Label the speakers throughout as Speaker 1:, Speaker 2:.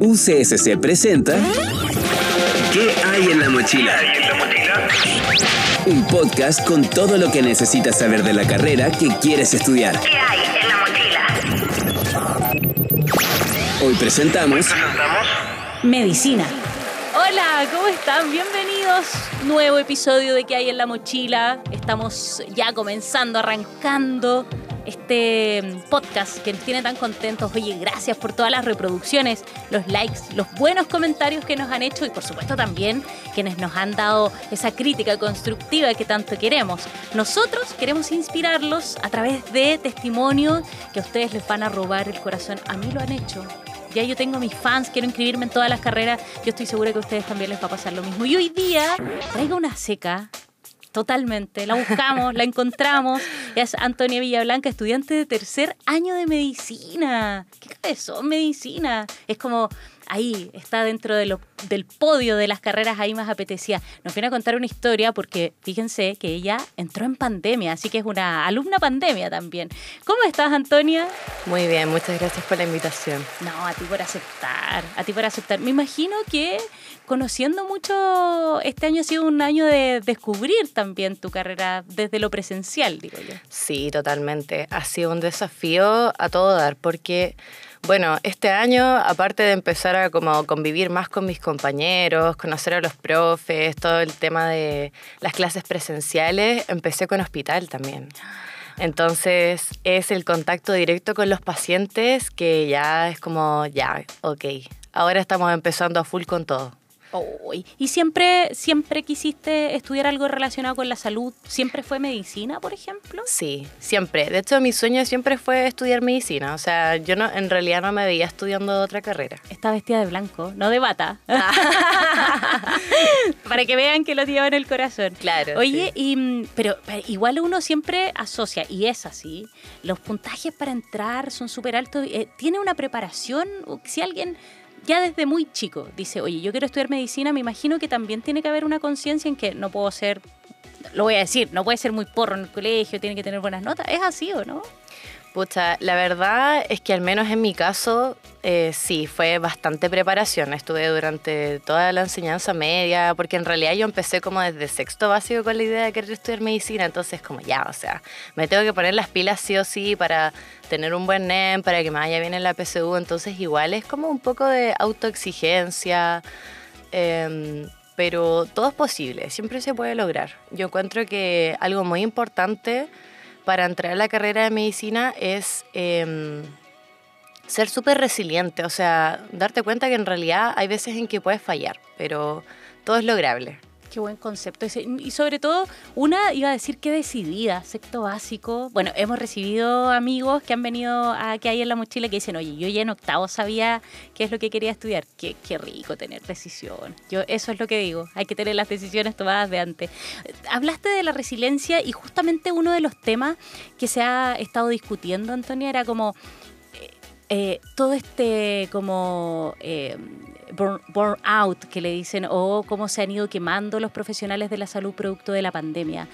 Speaker 1: UCSC presenta ¿Qué hay en la mochila? Un podcast con todo lo que necesitas saber de la carrera que quieres estudiar.
Speaker 2: ¿Qué hay en la mochila?
Speaker 1: Hoy presentamos
Speaker 3: Medicina. Hola, ¿cómo están? Bienvenidos. Nuevo episodio de ¿Qué hay en la mochila? Estamos ya comenzando, arrancando este podcast que nos tiene tan contentos. Oye, gracias por todas las reproducciones, los likes, los buenos comentarios que nos han hecho y por supuesto también quienes nos han dado esa crítica constructiva que tanto queremos. Nosotros queremos inspirarlos a través de testimonios que a ustedes les van a robar el corazón. A mí lo han hecho. Ya yo tengo mis fans, quiero inscribirme en todas las carreras. Yo estoy segura que a ustedes también les va a pasar lo mismo. Y hoy día traigo una seca Totalmente, la buscamos, la encontramos. Es Antonia Villablanca, estudiante de tercer año de medicina. ¿Qué cabezón medicina? Es como ahí, está dentro de lo, del podio de las carreras ahí más apetecía. Nos viene a contar una historia porque fíjense que ella entró en pandemia, así que es una alumna pandemia también. ¿Cómo estás, Antonia?
Speaker 4: Muy bien, muchas gracias por la invitación.
Speaker 3: No, a ti por aceptar, a ti por aceptar. Me imagino que conociendo mucho, este año ha sido un año de descubrir también tu carrera desde lo presencial, digo yo.
Speaker 4: Sí, totalmente. Ha sido un desafío a todo dar porque... Bueno, este año, aparte de empezar a como convivir más con mis compañeros, conocer a los profes, todo el tema de las clases presenciales, empecé con hospital también. Entonces es el contacto directo con los pacientes que ya es como, ya, ok, ahora estamos empezando a full con todo.
Speaker 3: ¿Y siempre, siempre quisiste estudiar algo relacionado con la salud? ¿Siempre fue medicina, por ejemplo?
Speaker 4: Sí, siempre. De hecho, mi sueño siempre fue estudiar medicina. O sea, yo no, en realidad no me veía estudiando otra carrera.
Speaker 3: Está vestida de blanco, no de bata. Para que vean que lo lleva en el corazón.
Speaker 4: Claro.
Speaker 3: Oye, y, pero, igual uno siempre asocia, y es así, los puntajes para entrar son súper altos. Eh, ¿Tiene una preparación? Si alguien ya desde muy chico dice, oye, yo quiero estudiar medicina, me imagino que también tiene que haber una conciencia en que no puedo ser, lo voy a decir, no puede ser muy porro en el colegio, tiene que tener buenas notas. ¿Es así o no?
Speaker 4: La verdad es que al menos en mi caso, eh, sí, fue bastante preparación. Estuve durante toda la enseñanza media, porque en realidad yo empecé como desde sexto básico con la idea de querer estudiar medicina, entonces como ya, o sea, me tengo que poner las pilas sí o sí para tener un buen NEM, para que me vaya bien en la PSU, entonces igual es como un poco de autoexigencia. Em, pero todo es posible, siempre se puede lograr. Yo encuentro que algo muy importante para entrar a la carrera de medicina es em, ser súper resiliente, o sea, darte cuenta que en realidad hay veces en que puedes fallar, pero todo es lograble.
Speaker 3: Qué buen concepto. Y sobre todo, una iba a decir que decidida, secto básico. Bueno, hemos recibido amigos que han venido a que hay en la mochila que dicen, oye, yo ya en octavo sabía qué es lo que quería estudiar. Qué, qué rico tener decisión. Yo eso es lo que digo, hay que tener las decisiones tomadas de antes. Hablaste de la resiliencia y justamente uno de los temas que se ha estado discutiendo, Antonia, era como eh, eh, todo este como... Eh, burn, out que le dicen o cómo se han ido quemando los profesionales de la salud producto de la pandemia.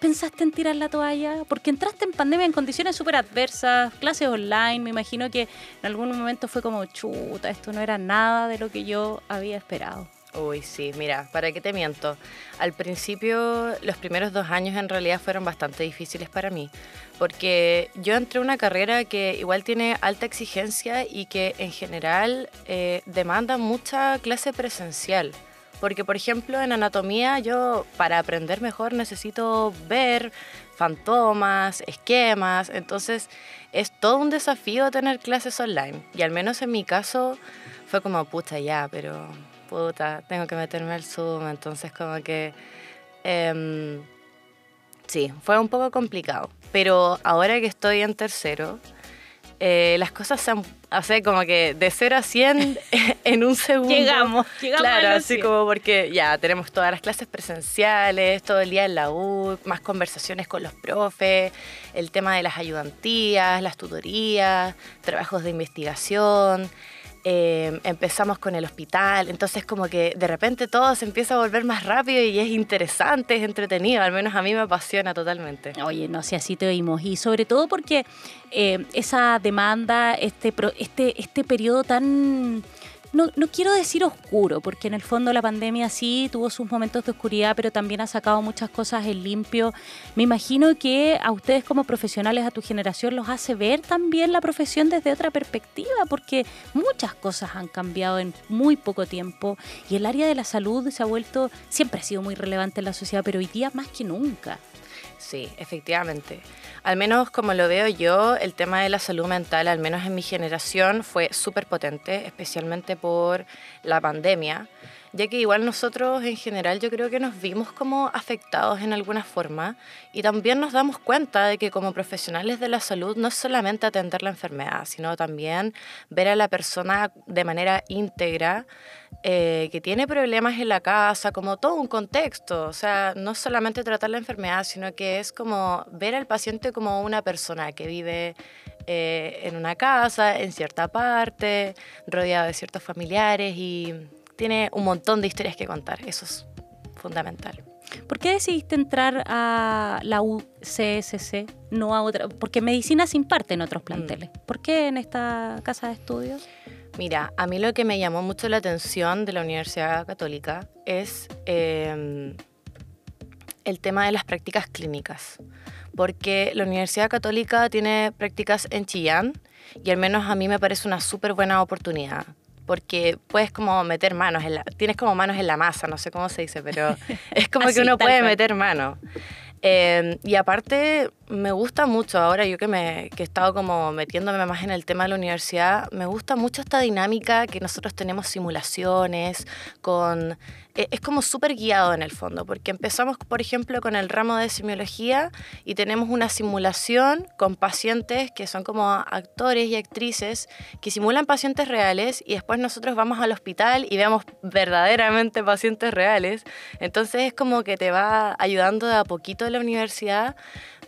Speaker 3: ¿Pensaste en tirar la toalla? Porque entraste en pandemia en condiciones súper adversas, clases online, me imagino que en algún momento fue como, chuta, esto no era nada de lo que yo había esperado.
Speaker 4: Uy, sí, mira, ¿para qué te miento? Al principio, los primeros dos años en realidad fueron bastante difíciles para mí, porque yo entré a una carrera que igual tiene alta exigencia y que en general eh, demanda mucha clase presencial. Porque, por ejemplo, en anatomía yo para aprender mejor necesito ver fantomas, esquemas, entonces es todo un desafío tener clases online. Y al menos en mi caso fue como, pucha, ya, pero puta, tengo que meterme al Zoom, entonces como que... Em, sí, fue un poco complicado, pero ahora que estoy en tercero, eh, las cosas se han, hace como que de 0 a 100 en un segundo.
Speaker 3: Llegamos, llegamos.
Speaker 4: Claro, así como porque ya tenemos todas las clases presenciales, todo el día en la U, más conversaciones con los profes, el tema de las ayudantías, las tutorías, trabajos de investigación. Eh, empezamos con el hospital, entonces como que de repente todo se empieza a volver más rápido y es interesante, es entretenido, al menos a mí me apasiona totalmente.
Speaker 3: Oye, no sé, así te oímos. Y sobre todo porque eh, esa demanda, este, este, este periodo tan no, no, quiero decir oscuro, porque en el fondo la pandemia sí tuvo sus momentos de oscuridad, pero también ha sacado muchas cosas en limpio. Me imagino que a ustedes como profesionales, a tu generación, los hace ver también la profesión desde otra perspectiva, porque muchas cosas han cambiado en muy poco tiempo y el área de la salud se ha vuelto, siempre ha sido muy relevante en la sociedad, pero hoy día más que nunca.
Speaker 4: Sí, efectivamente. Al menos como lo veo yo, el tema de la salud mental, al menos en mi generación, fue súper potente, especialmente por la pandemia, ya que igual nosotros en general yo creo que nos vimos como afectados en alguna forma y también nos damos cuenta de que como profesionales de la salud no es solamente atender la enfermedad, sino también ver a la persona de manera íntegra eh, que tiene problemas en la casa, como todo un contexto. O sea, no solamente tratar la enfermedad, sino que es como ver al paciente como una persona que vive eh, en una casa, en cierta parte, rodeado de ciertos familiares y tiene un montón de historias que contar. Eso es fundamental.
Speaker 3: ¿Por qué decidiste entrar a la UCSC, no a otra? Porque medicina se imparte en otros planteles. Mm. ¿Por qué en esta casa de estudios?
Speaker 4: Mira, a mí lo que me llamó mucho la atención de la Universidad Católica es em, el tema de las prácticas clínicas, porque la Universidad Católica tiene prácticas en Chillán y al menos a mí me parece una súper buena oportunidad porque puedes como meter manos, en la, tienes como manos en la masa, no sé cómo se dice, pero es como que uno puede meter manos. Em, y aparte, me gusta mucho, ahora yo que, me, que he estado como metiéndome más en el tema de la universidad, me gusta mucho esta dinámica que nosotros tenemos simulaciones, con es como súper guiado en el fondo, porque empezamos, por ejemplo, con el ramo de semiología y tenemos una simulación con pacientes que son como actores y actrices que simulan pacientes reales y después nosotros vamos al hospital y vemos verdaderamente pacientes reales. Entonces es como que te va ayudando de a poquito la universidad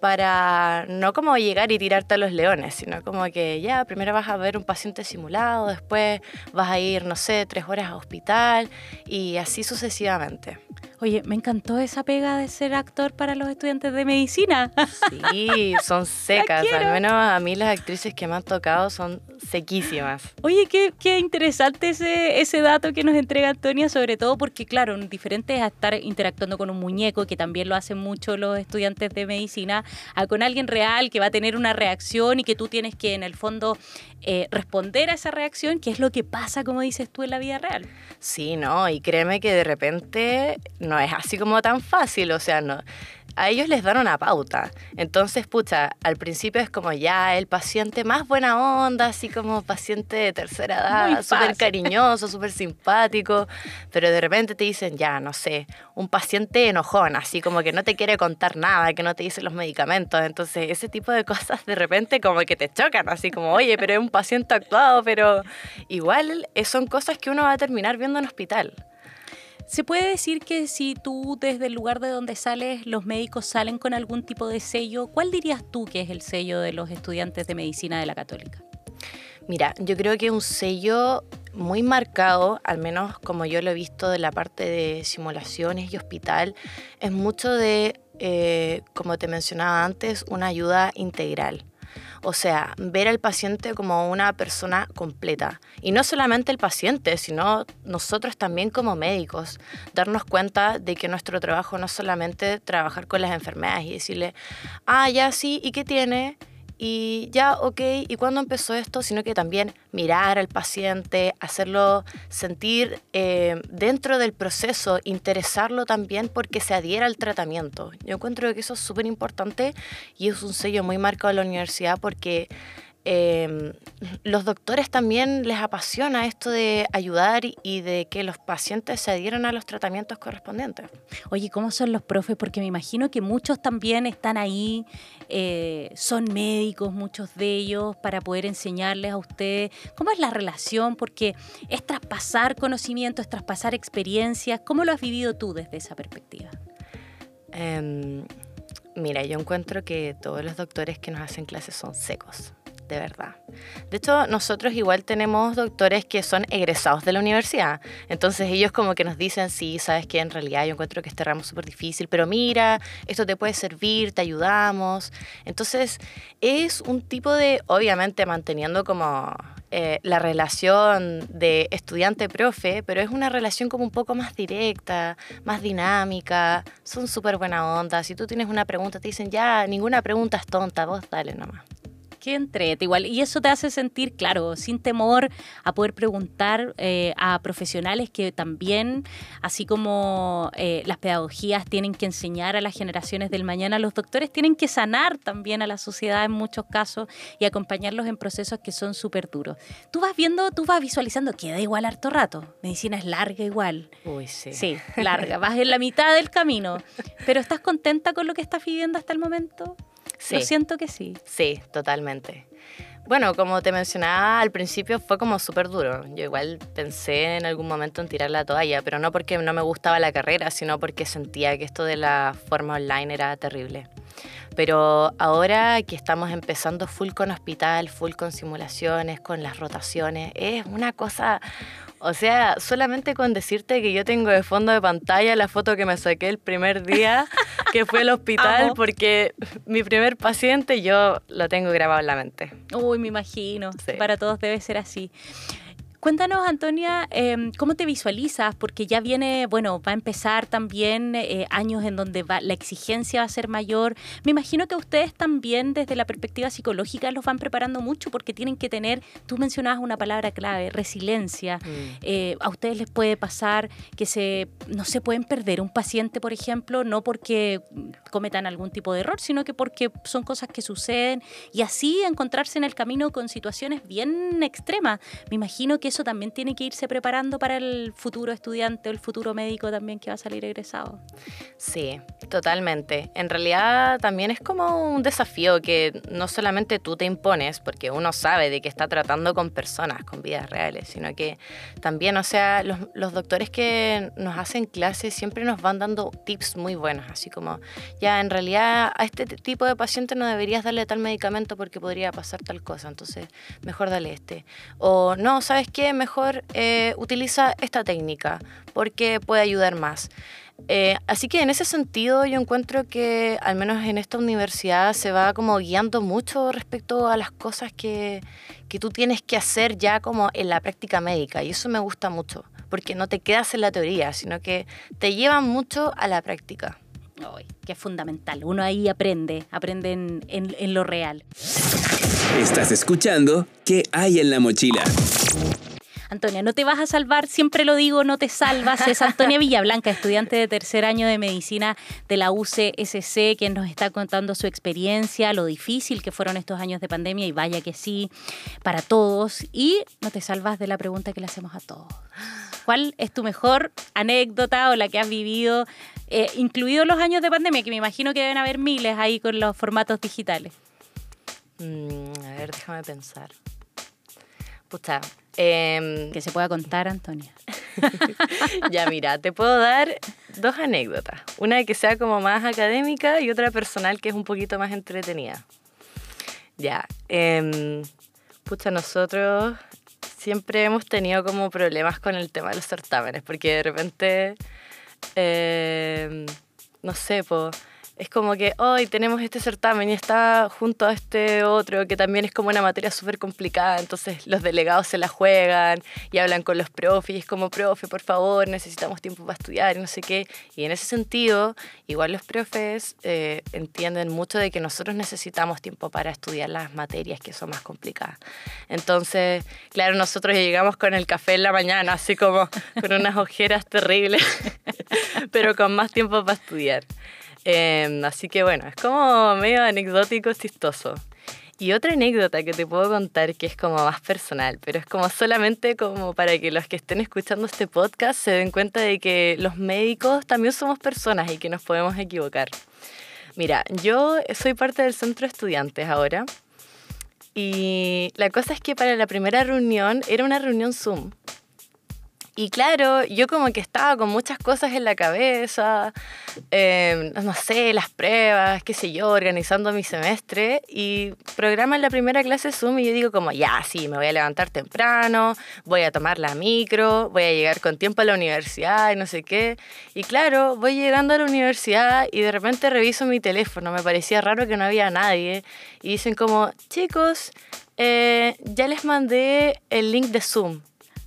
Speaker 4: para no como llegar y tirarte a los leones, sino como que ya, primero vas a ver un paciente simulado, después vas a ir, no sé, tres horas a hospital y así sucesivamente.
Speaker 3: Oye, me encantó esa pega de ser actor para los estudiantes de medicina.
Speaker 4: Sí, son secas. Al menos a mí las actrices que me han tocado son sequísimas.
Speaker 3: Oye, qué, qué interesante ese, ese dato que nos entrega Antonia, sobre todo porque, claro, diferente a estar interactuando con un muñeco, que también lo hacen mucho los estudiantes de medicina, a con alguien real que va a tener una reacción y que tú tienes que, en el fondo, eh, responder a esa reacción, que es lo que pasa, como dices tú, en la vida real.
Speaker 4: Sí, no, y créeme que de repente no es así como tan fácil, o sea, no, a ellos les dan una pauta. Entonces, pucha, al principio es como ya el paciente más buena onda, así como paciente de tercera edad, súper cariñoso, súper simpático, pero de repente te dicen, ya, no sé, un paciente enojón, así como que no te quiere contar nada, que no te dice los medicamentos. Entonces, ese tipo de cosas de repente como que te chocan, así como, oye, pero es un paciente actuado, pero igual son cosas que uno va a terminar viendo en hospital.
Speaker 3: ¿Se puede decir que si tú desde el lugar de donde sales, los médicos salen con algún tipo de sello, ¿cuál dirías tú que es el sello de los estudiantes de medicina de la católica?
Speaker 4: Mira, yo creo que un sello muy marcado, al menos como yo lo he visto de la parte de simulaciones y hospital, es mucho de, eh, como te mencionaba antes, una ayuda integral. O sea, ver al paciente como una persona completa. Y no solamente el paciente, sino nosotros también como médicos, darnos cuenta de que nuestro trabajo no es solamente trabajar con las enfermedades y decirle, ah, ya sí, ¿y qué tiene? Y ya, ok, ¿y cuándo empezó esto? Sino que también mirar al paciente, hacerlo sentir eh, dentro del proceso, interesarlo también porque se adhiera al tratamiento. Yo encuentro que eso es súper importante y es un sello muy marcado de la universidad porque eh, los doctores también les apasiona esto de ayudar y de que los pacientes se adhieran a los tratamientos correspondientes.
Speaker 3: Oye, ¿cómo son los profes? Porque me imagino que muchos también están ahí, eh, son médicos, muchos de ellos, para poder enseñarles a ustedes. ¿Cómo es la relación? Porque es traspasar conocimientos, es traspasar experiencias. ¿Cómo lo has vivido tú desde esa perspectiva?
Speaker 4: Em, mira, yo encuentro que todos los doctores que nos hacen clases son secos de verdad. De hecho, nosotros igual tenemos doctores que son egresados de la universidad. Entonces ellos como que nos dicen, sí, sabes que en realidad yo encuentro que este ramo es súper difícil, pero mira, esto te puede servir, te ayudamos. Entonces es un tipo de, obviamente manteniendo como eh, la relación de estudiante-profe, pero es una relación como un poco más directa, más dinámica, son súper buena onda. Si tú tienes una pregunta, te dicen, ya, ninguna pregunta es tonta, vos dale nomás.
Speaker 3: Qué entrete, igual. Y eso te hace sentir, claro, sin temor a poder preguntar eh, a profesionales que también, así como eh, las pedagogías tienen que enseñar a las generaciones del mañana, los doctores tienen que sanar también a la sociedad en muchos casos y acompañarlos en procesos que son súper duros. Tú vas viendo, tú vas visualizando, queda igual harto rato. Medicina es larga igual.
Speaker 4: Uy, sí.
Speaker 3: Sí, larga. Vas en la mitad del camino. Pero ¿estás contenta con lo que estás viviendo hasta el momento?
Speaker 4: Sí.
Speaker 3: Lo siento que sí.
Speaker 4: Sí, totalmente. Bueno, como te mencionaba al principio fue como súper duro. Yo igual pensé en algún momento en tirar la toalla, pero no porque no me gustaba la carrera, sino porque sentía que esto de la forma online era terrible. Pero ahora que estamos empezando full con hospital, full con simulaciones, con las rotaciones, es una cosa, o sea, solamente con decirte que yo tengo de fondo de pantalla la foto que me saqué el primer día que fue al hospital,
Speaker 3: Amo.
Speaker 4: porque mi primer paciente yo lo tengo grabado en la mente.
Speaker 3: Uy, me imagino.
Speaker 4: Sí.
Speaker 3: Para todos debe ser así. Cuéntanos, Antonia, eh, ¿cómo te visualizas? Porque ya viene, bueno, va a empezar también eh, años en donde va, la exigencia va a ser mayor. Me imagino que ustedes también, desde la perspectiva psicológica, los van preparando mucho porque tienen que tener, tú mencionabas una palabra clave, resiliencia.
Speaker 4: Mm.
Speaker 3: Eh, a ustedes les puede pasar que se, no se pueden perder un paciente, por ejemplo, no porque cometan algún tipo de error, sino que porque son cosas que suceden y así encontrarse en el camino con situaciones bien extremas. Me imagino que eso también tiene que irse preparando para el futuro estudiante o el futuro médico también que va a salir egresado.
Speaker 4: Sí, totalmente. En realidad también es como un desafío que no solamente tú te impones, porque uno sabe de que está tratando con personas, con vidas reales, sino que también, o sea, los, los doctores que nos hacen clases siempre nos van dando tips muy buenos, así como, ya, en realidad a este tipo de paciente no deberías darle tal medicamento porque podría pasar tal cosa, entonces mejor dale este. O no, ¿sabes qué? Mejor eh, utiliza esta técnica porque puede ayudar más. Eh, así que en ese sentido yo encuentro que al menos en esta universidad se va como guiando mucho respecto a las cosas que, que tú tienes que hacer ya como en la práctica médica y eso me gusta mucho porque no te quedas en la teoría, sino que te llevan mucho a la práctica.
Speaker 3: Ay, que es fundamental. Uno ahí aprende, aprende en, en- en lo real.
Speaker 1: Estás escuchando ¿Qué hay en la mochila?
Speaker 3: Antonia, no te vas a salvar, siempre lo digo, no te salvas. Es Antonia Villablanca, estudiante de tercer año de medicina de la UCSC, quien nos está contando su experiencia, lo difícil que fueron estos años de pandemia, y vaya que sí, para todos. Y no te salvas de la pregunta que le hacemos a todos. ¿Cuál es tu mejor anécdota o la que has vivido, eh, incluidos los años de pandemia, que me imagino que deben haber miles ahí con los formatos digitales?
Speaker 4: Mm, a ver, déjame pensar. Pucha, em,
Speaker 3: Que se pueda contar, Antonia.
Speaker 4: ya mira, te puedo dar dos anécdotas. Una que sea como más académica y otra personal que es un poquito más entretenida. Ya, em, pucha, nosotros siempre hemos tenido como problemas con el tema de los certámenes, porque de repente, em, no sé, po, es como que hoy tenemos este certamen y está junto a este otro que también es como una materia súper complicada, entonces los delegados se la juegan y hablan con los profes y es como, profe, por favor, necesitamos tiempo para estudiar y no sé qué. Y en ese sentido, igual los profes eh, entienden mucho de que nosotros necesitamos tiempo para estudiar las materias que son más complicadas. Entonces, claro, nosotros llegamos con el café en la mañana, así como con unas ojeras terribles, pero con más tiempo para estudiar. Eh, así que bueno, es como medio anecdótico, chistoso. Y otra anécdota que te puedo contar que es como más personal, pero es como solamente como para que los que estén escuchando este podcast se den cuenta de que los médicos también somos personas y que nos podemos equivocar. Mira, yo soy parte del centro de estudiantes ahora y la cosa es que para la primera reunión era una reunión Zoom Y claro, yo como que estaba con muchas cosas en la cabeza, eh, no sé, las pruebas, qué sé yo, organizando mi semestre y programa en la primera clase Zoom y yo digo como, ya, sí, me voy a levantar temprano, voy a tomar la micro, voy a llegar con tiempo a la universidad y no sé qué. Y claro, voy llegando a la universidad y de repente reviso mi teléfono, me parecía raro que no había nadie y dicen como, chicos, eh, ya les mandé el link de Zoom.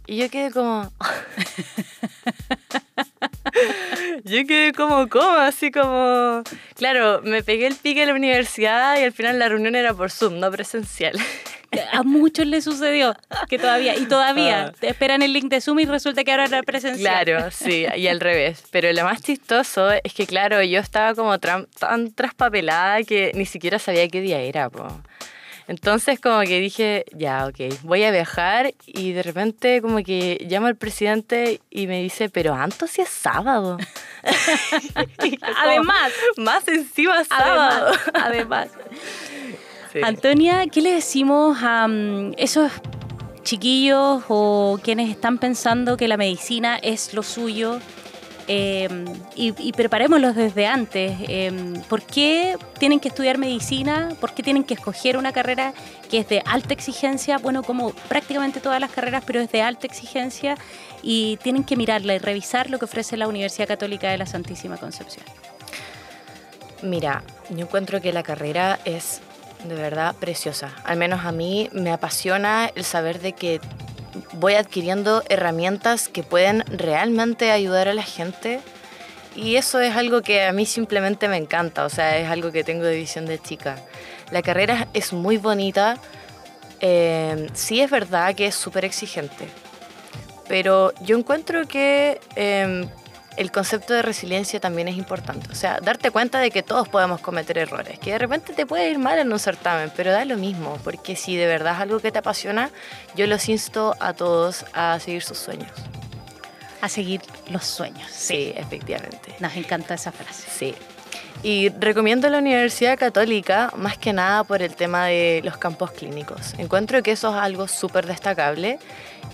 Speaker 4: Y yo quedé como... yo quedé como, ¿cómo? Así como... Claro, me pegué el pique en la universidad y al final la reunión era por Zoom, no presencial.
Speaker 3: A muchos les sucedió que todavía, y todavía,
Speaker 4: Ah.
Speaker 3: te esperan el link de Zoom y resulta que ahora era presencial.
Speaker 4: Claro, sí, y al revés. Pero lo más chistoso es que, claro, yo estaba como tan traspapelada que ni siquiera sabía qué día era, po. Entonces como que dije, ya, ok, voy a viajar y de repente como que llamo al presidente y me dice, pero Anto si es sábado. Como,
Speaker 3: Además,
Speaker 4: más encima sábado.
Speaker 3: además, además.
Speaker 4: Sí.
Speaker 3: Antonia, ¿qué le decimos a mm, esos chiquillos o quienes están pensando que la medicina es lo suyo? Eh, y, y preparémoslos desde antes. Eh, ¿Por qué tienen que estudiar medicina? ¿Por qué tienen que escoger una carrera que es de alta exigencia? Bueno, como prácticamente todas las carreras, pero es de alta exigencia y tienen que mirarla y revisar lo que ofrece la Universidad Católica de la Santísima Concepción.
Speaker 4: Mira, yo encuentro que la carrera es de verdad preciosa. Al menos a mí me apasiona el saber de que voy adquiriendo herramientas que pueden realmente ayudar a la gente. Y eso es algo que a mí simplemente me encanta, o sea, es algo que tengo de visión de chica. La carrera es muy bonita, eh, sí es verdad que es súper exigente, pero yo encuentro que eh, el concepto de resiliencia también es importante. O sea, darte cuenta de que todos podemos cometer errores, que de repente te puede ir mal en un certamen, pero da lo mismo, porque si de verdad es algo que te apasiona, yo los insto a todos a seguir sus sueños.
Speaker 3: A seguir los sueños.
Speaker 4: Sí, efectivamente.
Speaker 3: Nos encanta esa frase.
Speaker 4: Sí. Y recomiendo la Universidad Católica más que nada por el tema de los campos clínicos. Encuentro que eso es algo súper destacable.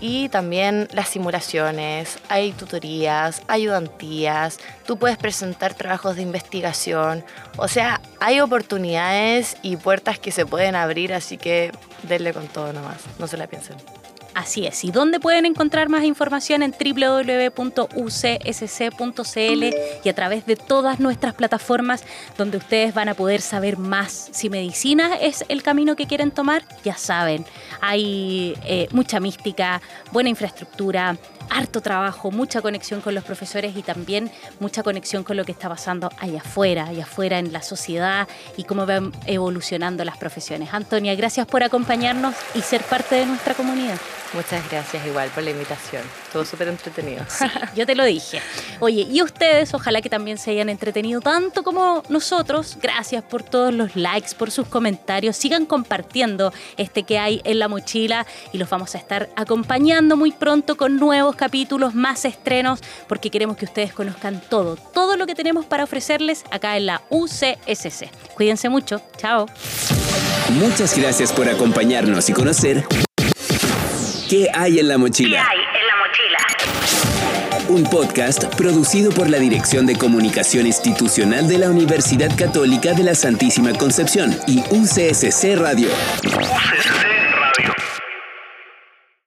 Speaker 4: Y también las simulaciones, hay tutorías, ayudantías, tú puedes presentar trabajos de investigación. O sea, hay oportunidades y puertas que se pueden abrir, así que denle con todo nomás, no se la piensen.
Speaker 3: Así es. ¿Y dónde pueden encontrar más información? En www.ucsc.cl y a través de todas nuestras plataformas donde ustedes van a poder saber más. Si medicina es el camino que quieren tomar, ya saben. Hay eh, mucha mística, buena infraestructura, harto trabajo, mucha conexión con los profesores y también mucha conexión con lo que está pasando allá afuera, allá afuera en la sociedad y cómo van evolucionando las profesiones. Antonia, gracias por acompañarnos y ser parte de nuestra comunidad.
Speaker 4: Muchas gracias igual por la invitación. Estuvo súper entretenido.
Speaker 3: Sí, yo te lo dije. Oye, y ustedes, ojalá que también se hayan entretenido tanto como nosotros. Gracias por todos los likes, por sus comentarios. Sigan compartiendo este que hay en la mochila y los vamos a estar acompañando muy pronto con nuevos capítulos, más estrenos, porque queremos que ustedes conozcan todo, todo lo que tenemos para ofrecerles acá en la UCSC. Cuídense mucho. Chao.
Speaker 1: Muchas gracias por acompañarnos y conocer qué hay en la
Speaker 2: ¿Qué
Speaker 1: mochila.
Speaker 2: hay en la mochila?
Speaker 1: Un podcast producido por la Dirección de Comunicación Institucional de la Universidad Católica de la Santísima Concepción y UCSC Radio.
Speaker 2: UCSC